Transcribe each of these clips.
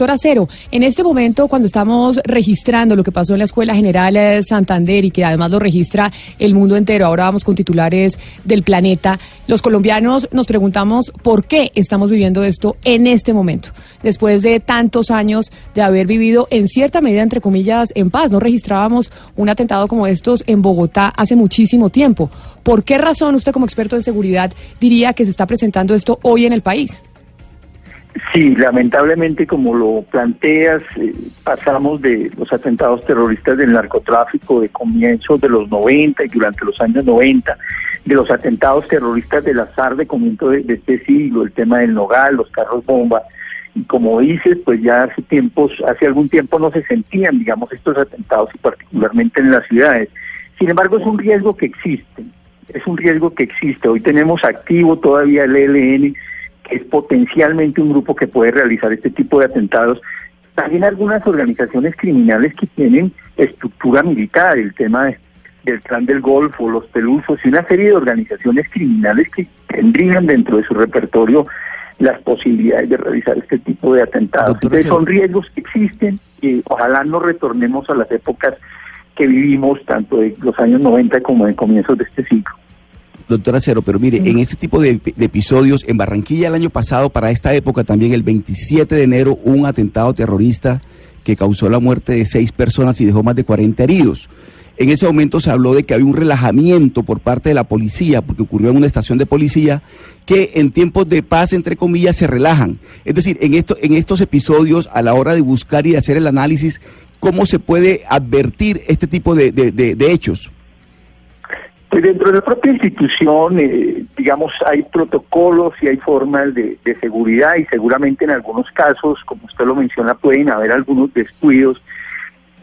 Doctor Acero, en este momento, cuando estamos registrando lo que pasó en la Escuela General eh, Santander y que además lo registra el mundo entero, ahora vamos con titulares del planeta, los colombianos nos preguntamos por qué estamos viviendo esto en este momento, después de tantos años de haber vivido en cierta medida, entre comillas, en paz. No registrábamos un atentado como estos en Bogotá hace muchísimo tiempo. ¿Por qué razón usted como experto en seguridad diría que se está presentando esto hoy en el país? Sí, lamentablemente, como lo planteas, eh, pasamos de los atentados terroristas del narcotráfico de comienzos de los 90 y durante los años 90, de los atentados terroristas del azar de comienzo de, este siglo, el tema del Nogal, los carros bomba. Y como dices, pues ya hace tiempos, hace algún tiempo no se sentían, digamos, estos atentados y particularmente en las ciudades. Sin embargo, es un riesgo que existe, es un riesgo que existe. Hoy tenemos activo todavía el ELN es potencialmente un grupo que puede realizar este tipo de atentados. También algunas organizaciones criminales que tienen estructura militar, el tema del clan del Golfo, los pelusos y una serie de organizaciones criminales que tendrían dentro de su repertorio las posibilidades de realizar este tipo de atentados. Entonces son riesgos que existen y ojalá no retornemos a las épocas que vivimos tanto de los años 90 como de comienzos de este siglo doctora Cero, pero mire, en este tipo de, episodios, en Barranquilla el año pasado, para esta época también, el 27 de enero, un atentado terrorista que causó la muerte de seis personas y dejó más de 40 heridos. En ese momento se habló de que había un relajamiento por parte de la policía, porque ocurrió en una estación de policía, que en tiempos de paz, entre comillas, se relajan. Es decir, en, en estos episodios, a la hora de buscar y hacer el análisis, ¿cómo se puede advertir este tipo de hechos? Pues dentro de la propia institución, eh, digamos, hay protocolos y hay formas de, seguridad y seguramente en algunos casos, como usted lo menciona, pueden haber algunos descuidos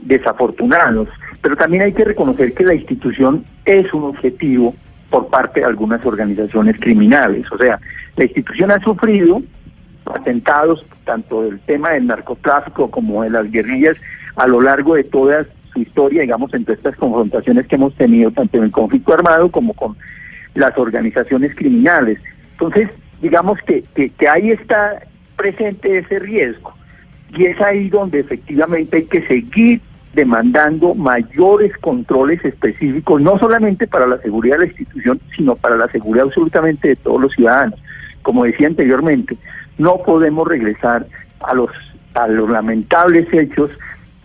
desafortunados. Pero también hay que reconocer que la institución es un objetivo por parte de algunas organizaciones criminales. O sea, la institución ha sufrido atentados tanto del tema del narcotráfico como de las guerrillas a lo largo de todas historia, digamos, entre estas confrontaciones que hemos tenido tanto en el conflicto armado como con las organizaciones criminales. Entonces, digamos que, que, ahí está presente ese riesgo y es ahí donde efectivamente hay que seguir demandando mayores controles específicos, no solamente para la seguridad de la institución, sino para la seguridad absolutamente de todos los ciudadanos. Como decía anteriormente, no podemos regresar a los a los lamentables hechos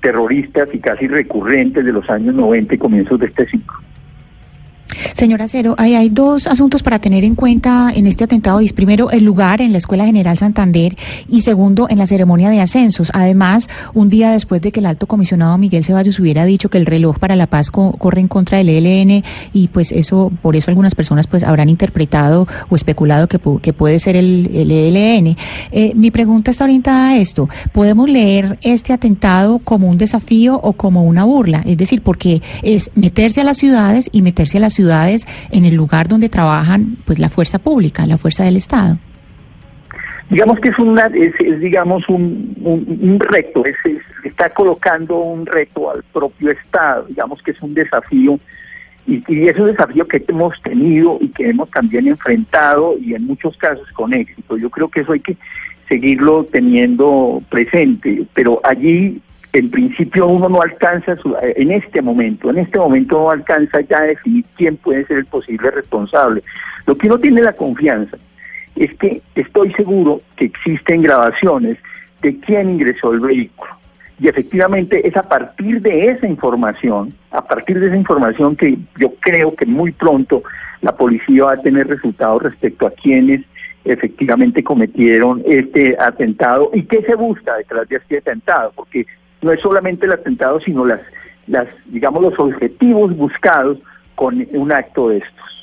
terroristas y casi recurrentes de los años 90 y comienzos de este siglo. Señora Cero, hay, dos asuntos para tener en cuenta en este atentado. Primero, el lugar en la Escuela General Santander y segundo, en la ceremonia de ascensos. Además, un día después de que el alto comisionado Miguel Ceballos hubiera dicho que el reloj para la paz corre en contra del ELN y pues eso, por eso algunas personas pues habrán interpretado o especulado que, que puede ser el, ELN. Eh, mi pregunta está orientada a esto. ¿Podemos leer este atentado como un desafío o como una burla? Es decir, porque es meterse a las ciudades y meterse a las ciudades en el lugar donde trabajan pues la fuerza pública, la fuerza del Estado. Digamos que es, una, es, digamos un, un, reto, es, está colocando un reto al propio Estado, digamos que es un desafío y, y, es un desafío que hemos tenido y que hemos también enfrentado y en muchos casos con éxito. Yo creo que eso hay que seguirlo teniendo presente, pero allí en principio uno no alcanza, en este momento, en este momento no alcanza ya a definir quién puede ser el posible responsable. Lo que uno tiene la confianza es que estoy seguro que existen grabaciones de quién ingresó el vehículo. Y efectivamente es a partir de esa información, a partir de esa información que yo creo que muy pronto la policía va a tener resultados respecto a quiénes efectivamente cometieron este atentado y qué se busca detrás de este atentado, porque no es solamente el atentado, sino las, las, digamos, los objetivos buscados con un acto de estos.